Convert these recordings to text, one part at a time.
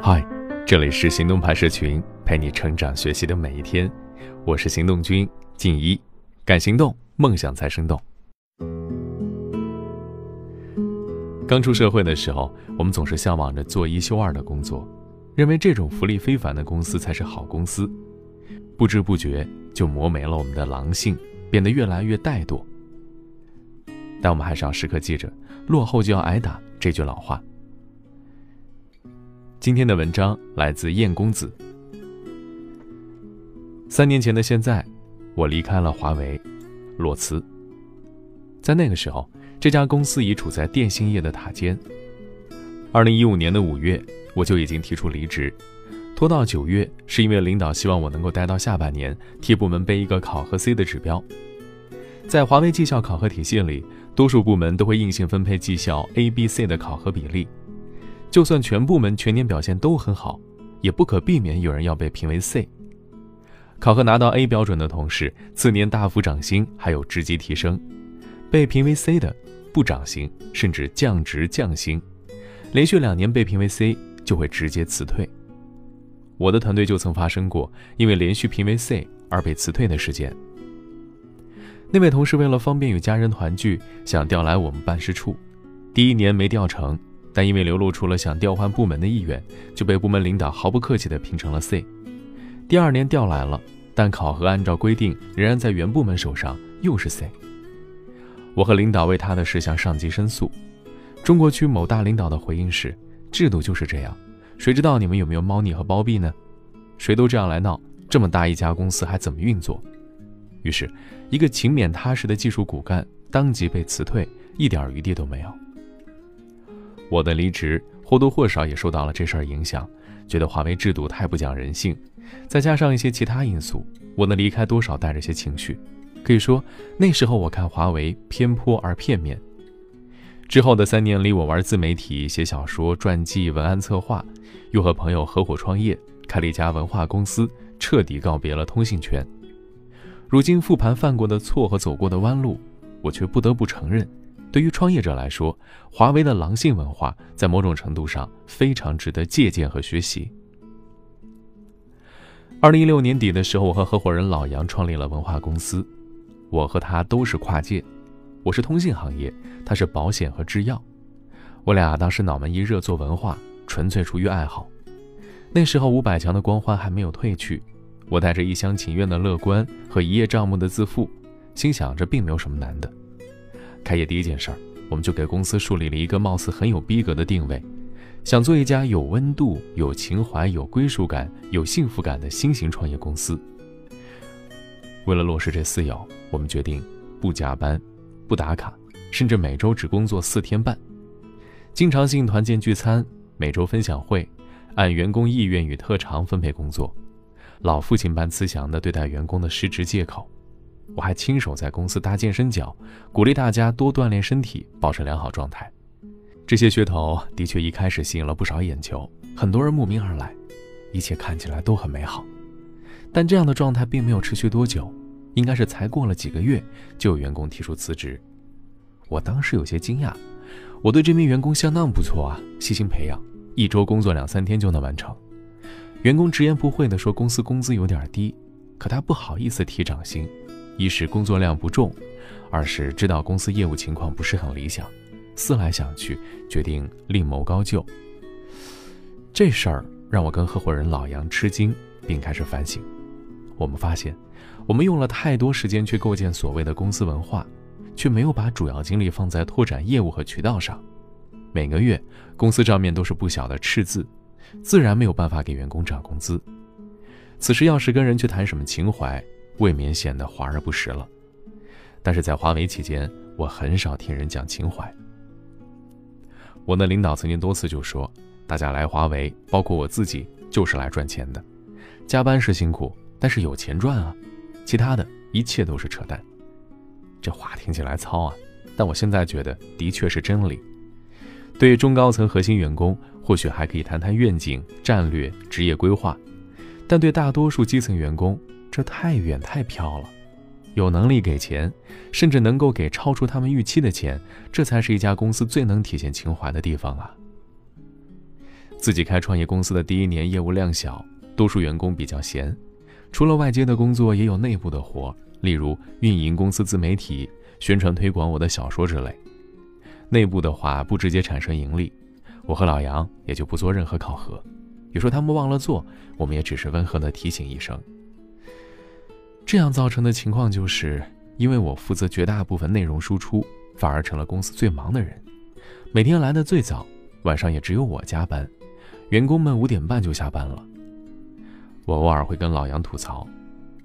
嗨，这里是行动派社群，陪你成长学习的每一天。我是行动君静一，敢行动，梦想才生动。刚出社会的时候，我们总是向往着做一休二的工作，认为这种福利非凡的公司才是好公司。不知不觉就磨没了我们的狼性，变得越来越怠惰。但我们还是要时刻记着“落后就要挨打”这句老话。今天的文章来自燕公子。三年前的现在，我离开了华为，裸辞。在那个时候，这家公司已处在电信业的塔尖。二零一五年的五月，我就已经提出离职。拖到九月，是因为领导希望我能够待到下半年，替部门背一个考核 C 的指标。在华为绩效考核体系里，多数部门都会硬性分配绩效 A、B、C 的考核比例。就算全部门全年表现都很好，也不可避免有人要被评为 C。考核拿到 A 标准的同事，次年大幅涨薪，还有职级提升；被评为 C 的，不涨薪，甚至降职降薪，连续两年被评为 C，就会直接辞退。我的团队就曾发生过因为连续评为 C 而被辞退的事件。那位同事为了方便与家人团聚，想调来我们办事处，第一年没调成，但因为流露出了想调换部门的意愿，就被部门领导毫不客气地评成了 C。第二年调来了，但考核按照规定仍然在原部门手上，又是 C。我和领导为他的事向上级申诉，中国区某大领导的回应是：制度就是这样。谁知道你们有没有猫腻和包庇呢？谁都这样来闹，这么大一家公司还怎么运作？于是，一个勤勉踏实的技术骨干当即被辞退，一点余地都没有。我的离职或多或少也受到了这事儿影响，觉得华为制度太不讲人性，再加上一些其他因素，我的离开多少带着些情绪。可以说，那时候我看华为偏颇而片面。之后的三年里，我玩自媒体、写小说、传记、文案策划，又和朋友合伙创业，开了一家文化公司，彻底告别了通信圈。如今复盘犯过的错和走过的弯路，我却不得不承认，对于创业者来说，华为的狼性文化在某种程度上非常值得借鉴和学习。二零一六年底的时候，我和合伙人老杨创立了文化公司，我和他都是跨界。我是通信行业，他是保险和制药。我俩当时脑门一热做文化，纯粹出于爱好。那时候五百强的光环还没有褪去，我带着一厢情愿的乐观和一叶障目的自负，心想这并没有什么难的。开业第一件事儿，我们就给公司树立了一个貌似很有逼格的定位，想做一家有温度、有情怀、有归属感、有幸福感的新型创业公司。为了落实这四要，我们决定不加班。不打卡，甚至每周只工作四天半，经常性团建聚餐，每周分享会，按员工意愿与特长分配工作，老父亲般慈祥地对待员工的失职借口。我还亲手在公司搭健身角，鼓励大家多锻炼身体，保持良好状态。这些噱头的确一开始吸引了不少眼球，很多人慕名而来，一切看起来都很美好。但这样的状态并没有持续多久。应该是才过了几个月，就有员工提出辞职。我当时有些惊讶，我对这名员工相当不错啊，细心培养，一周工作两三天就能完成。员工直言不讳地说，公司工资有点低，可他不好意思提涨薪，一是工作量不重，二是知道公司业务情况不是很理想。思来想去，决定另谋高就。这事儿让我跟合伙人老杨吃惊，并开始反省。我们发现。我们用了太多时间去构建所谓的公司文化，却没有把主要精力放在拓展业务和渠道上。每个月公司账面都是不小的赤字，自然没有办法给员工涨工资。此时要是跟人去谈什么情怀，未免显得华而不实了。但是在华为期间，我很少听人讲情怀。我的领导曾经多次就说：“大家来华为，包括我自己，就是来赚钱的。加班是辛苦，但是有钱赚啊。”其他的一切都是扯淡，这话听起来糙啊，但我现在觉得的确是真理。对中高层核心员工，或许还可以谈谈愿景、战略、职业规划，但对大多数基层员工，这太远太飘了。有能力给钱，甚至能够给超出他们预期的钱，这才是一家公司最能体现情怀的地方啊。自己开创业公司的第一年，业务量小，多数员工比较闲，除了外接的工作，也有内部的活，例如运营公司自媒体、宣传推广我的小说之类。内部的话不直接产生盈利，我和老杨也就不做任何考核。有时候他们忘了做，我们也只是温和的提醒一声。这样造成的情况就是，因为我负责绝大部分内容输出，反而成了公司最忙的人，每天来的最早，晚上也只有我加班。员工们五点半就下班了。我偶尔会跟老杨吐槽：“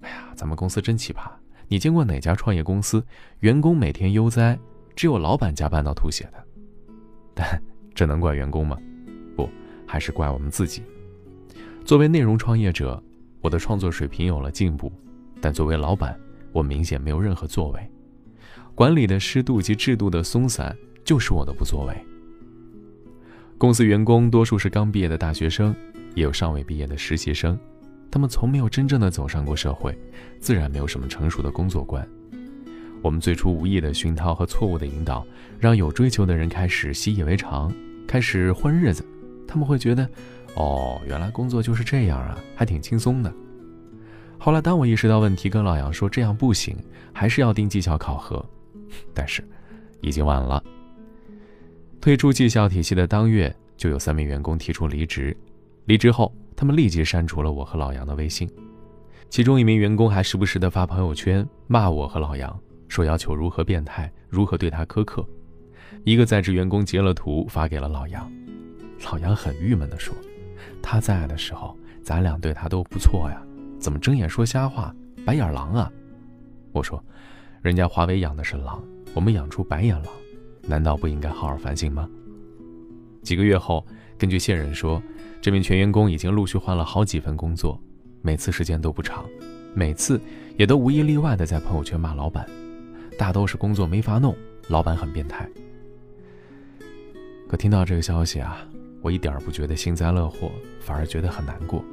哎呀，咱们公司真奇葩！你见过哪家创业公司员工每天悠哉，只有老板加班到吐血的？” 但这能怪员工吗？不，还是怪我们自己。作为内容创业者，我的创作水平有了进步，但作为老板，我明显没有任何作为。管理的湿度及制度的松散，就是我的不作为。公司员工多数是刚毕业的大学生，也有尚未毕业的实习生，他们从没有真正的走上过社会，自然没有什么成熟的工作观。我们最初无意的熏陶和错误的引导，让有追求的人开始习以为常，开始混日子。他们会觉得，哦，原来工作就是这样啊，还挺轻松的。后来，当我意识到问题，跟老杨说这样不行，还是要定绩效考核，但是，已经晚了。退出绩效体系的当月，就有三名员工提出离职。离职后，他们立即删除了我和老杨的微信。其中一名员工还时不时地发朋友圈骂我和老杨，说要求如何变态，如何对他苛刻。一个在职员工截了图发给了老杨，老杨很郁闷地说：“他在的时候，咱俩对他都不错呀，怎么睁眼说瞎话，白眼狼啊？”我说：“人家华为养的是狼，我们养出白眼狼。”难道不应该好好反省吗？几个月后，根据线人说，这名全员工已经陆续换了好几份工作，每次时间都不长，每次也都无一例外的在朋友圈骂老板，大都是工作没法弄，老板很变态。可听到这个消息啊，我一点儿不觉得幸灾乐祸，反而觉得很难过。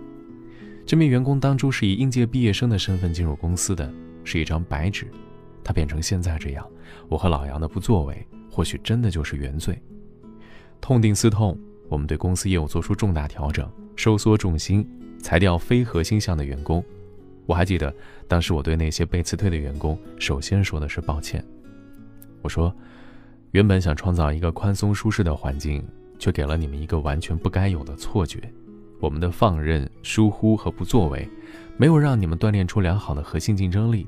这名员工当初是以应届毕业生的身份进入公司的，是一张白纸，他变成现在这样，我和老杨的不作为。或许真的就是原罪。痛定思痛，我们对公司业务做出重大调整，收缩重心，裁掉非核心项的员工。我还记得，当时我对那些被辞退的员工，首先说的是抱歉。我说，原本想创造一个宽松舒适的环境，却给了你们一个完全不该有的错觉。我们的放任、疏忽和不作为，没有让你们锻炼出良好的核心竞争力，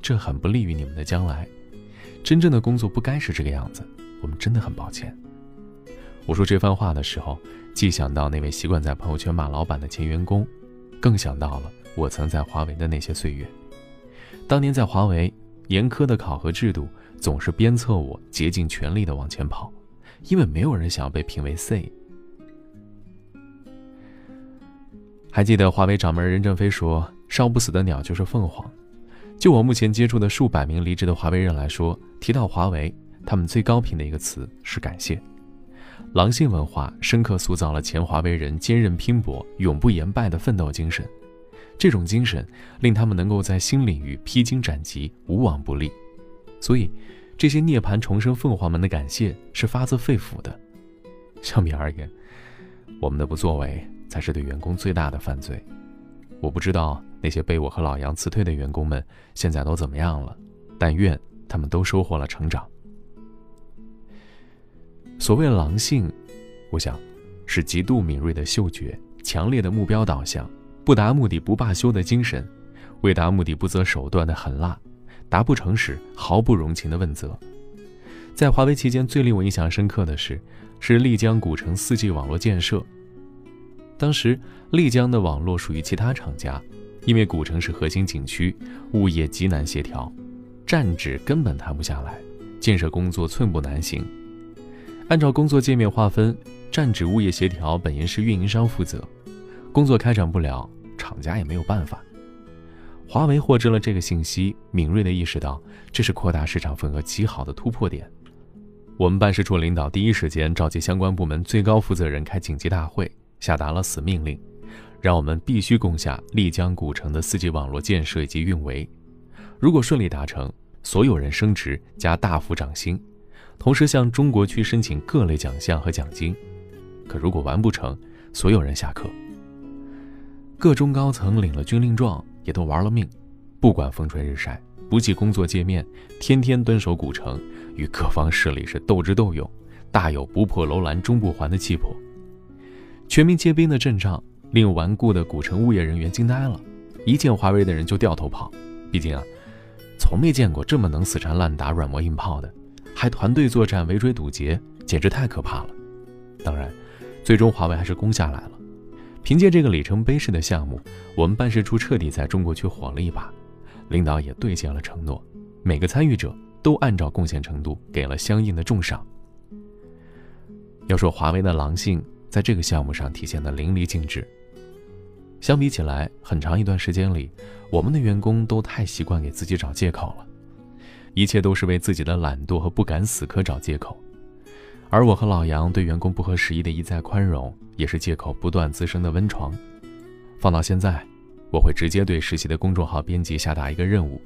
这很不利于你们的将来。真正的工作不该是这个样子，我们真的很抱歉。我说这番话的时候，既想到那位习惯在朋友圈骂老板的前员工，更想到了我曾在华为的那些岁月。当年在华为，严苛的考核制度总是鞭策我竭尽全力的往前跑，因为没有人想要被评为 C。还记得华为掌门任正非说：“烧不死的鸟就是凤凰。”就我目前接触的数百名离职的华为人来说，提到华为，他们最高频的一个词是感谢。狼性文化深刻塑造了前华为人坚韧拼搏、永不言败的奋斗精神，这种精神令他们能够在新领域披荆斩棘、无往不利。所以，这些涅槃重生凤凰们的感谢是发自肺腑的。相比而言，我们的不作为才是对员工最大的犯罪。我不知道。那些被我和老杨辞退的员工们，现在都怎么样了？但愿他们都收获了成长。所谓狼性，我想，是极度敏锐的嗅觉、强烈的目标导向、不达目的不罢休的精神、为达目的不择手段的狠辣、达不成时毫不容情的问责。在华为期间，最令我印象深刻的是，是丽江古城 4G 网络建设。当时，丽江的网络属于其他厂家。因为古城是核心景区，物业极难协调，站址根本谈不下来，建设工作寸步难行。按照工作界面划分，站址物业协调本应是运营商负责，工作开展不了，厂家也没有办法。华为获知了这个信息，敏锐地意识到这是扩大市场份额极好的突破点。我们办事处领导第一时间召集相关部门最高负责人开紧急大会，下达了死命令。让我们必须攻下丽江古城的四 G 网络建设以及运维。如果顺利达成，所有人升职加大幅涨薪，同时向中国区申请各类奖项和奖金。可如果完不成，所有人下课。各中高层领了军令状，也都玩了命，不管风吹日晒，不计工作界面，天天蹲守古城，与各方势力是斗智斗勇，大有不破楼兰终不还的气魄。全民皆兵的阵仗令顽固的古城物业人员惊呆了，一见华为的人就掉头跑。毕竟啊，从没见过这么能死缠烂打、软磨硬泡的，还团队作战、围追堵截，简直太可怕了。当然，最终华为还是攻下来了。凭借这个里程碑式的项目，我们办事处彻底在中国区火了一把，领导也兑现了承诺，每个参与者都按照贡献程度给了相应的重赏。要说华为的狼性。在这个项目上体现的淋漓尽致。相比起来，很长一段时间里，我们的员工都太习惯给自己找借口了，一切都是为自己的懒惰和不敢死磕找借口。而我和老杨对员工不合时宜的一再宽容，也是借口不断滋生的温床。放到现在，我会直接对实习的公众号编辑下达一个任务：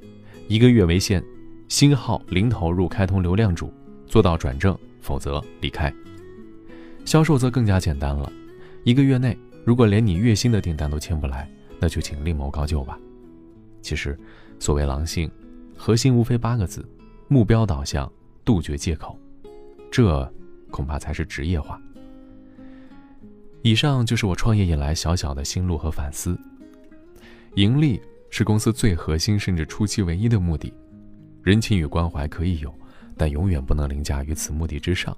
一个月为限，新号零投入开通流量主，做到转正，否则离开。销售则更加简单了，一个月内如果连你月薪的订单都签不来，那就请另谋高就吧。其实，所谓狼性，核心无非八个字：目标导向，杜绝借口。这恐怕才是职业化。以上就是我创业以来小小的心路和反思。盈利是公司最核心甚至初期唯一的目的，人情与关怀可以有，但永远不能凌驾于此目的之上。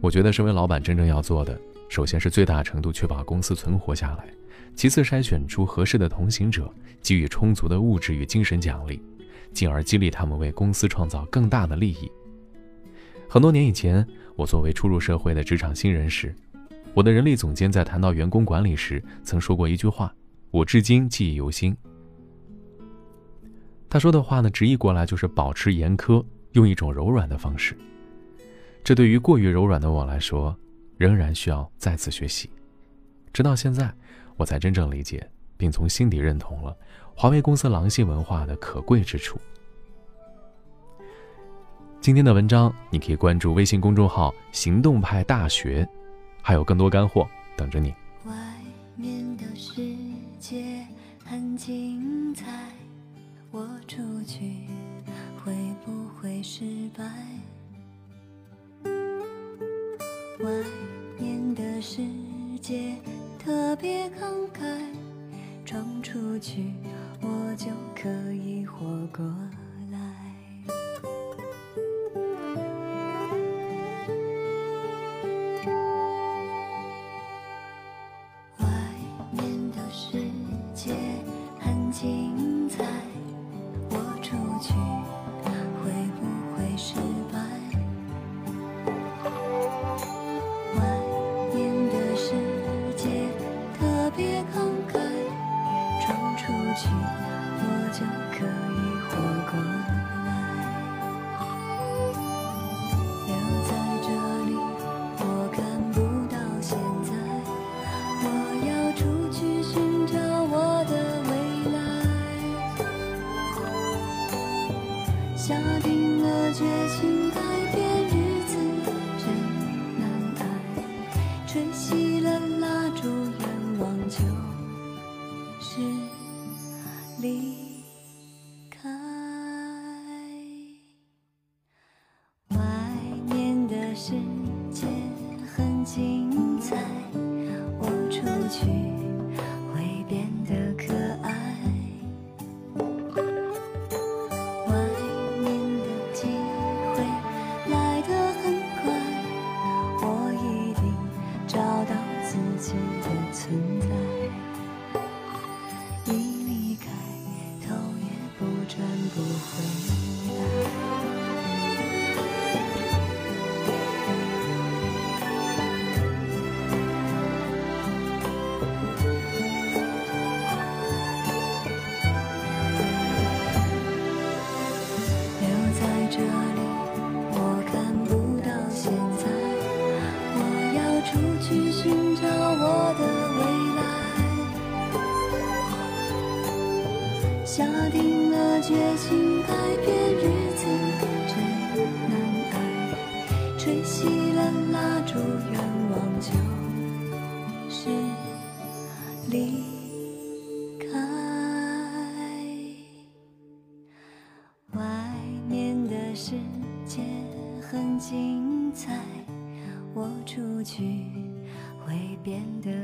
我觉得，身为老板，真正要做的，首先是最大程度确保公司存活下来，其次筛选出合适的同行者，给予充足的物质与精神奖励，进而激励他们为公司创造更大的利益。很多年以前，我作为初入社会的职场新人时，我的人力总监在谈到员工管理时，曾说过一句话，我至今记忆犹新。他说的话呢，直译过来就是保持严苛，用一种柔软的方式。这对于过于柔软的我来说，仍然需要再次学习。直到现在，我才真正理解并从心底认同了华为公司狼性文化的可贵之处。今天的文章你可以关注微信公众号“行动派大学”，还有更多干货等着你。外面的世界很精彩，我出去会不会失败？外面的世界特别慷慨，闯出去我就可以活过。去。离开。外面的世界很精彩，我出去会变得。